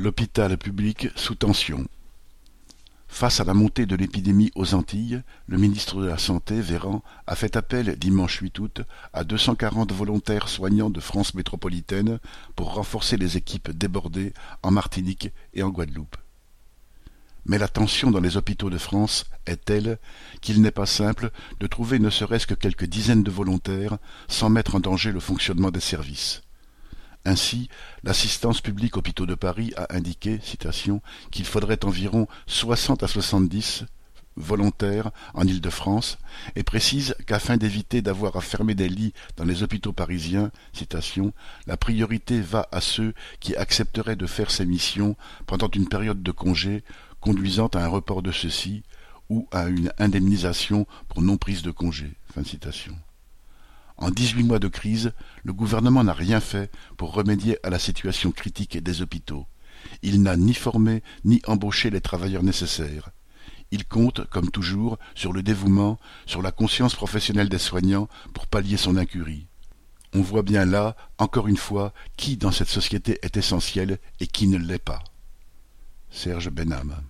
L'hôpital public sous tension. Face à la montée de l'épidémie aux Antilles, le ministre de la Santé, Véran, a fait appel dimanche 8 août à 240 volontaires soignants de France métropolitaine pour renforcer les équipes débordées en Martinique et en Guadeloupe. Mais la tension dans les hôpitaux de France est telle qu'il n'est pas simple de trouver ne serait-ce que quelques dizaines de volontaires sans mettre en danger le fonctionnement des services. Ainsi, l'Assistance publique hôpitaux de Paris a indiqué qu'il faudrait environ soixante à soixante-dix volontaires en Île-de-France et précise qu'afin d'éviter d'avoir à fermer des lits dans les hôpitaux parisiens, la priorité va à ceux qui accepteraient de faire ces missions pendant une période de congé conduisant à un report de ceux-ci ou à une indemnisation pour non prise de congé. En dix-huit mois de crise, le gouvernement n'a rien fait pour remédier à la situation critique des hôpitaux. Il n'a ni formé ni embauché les travailleurs nécessaires. Il compte, comme toujours, sur le dévouement, sur la conscience professionnelle des soignants pour pallier son incurie. On voit bien là, encore une fois, qui dans cette société est essentiel et qui ne l'est pas. Serge Benham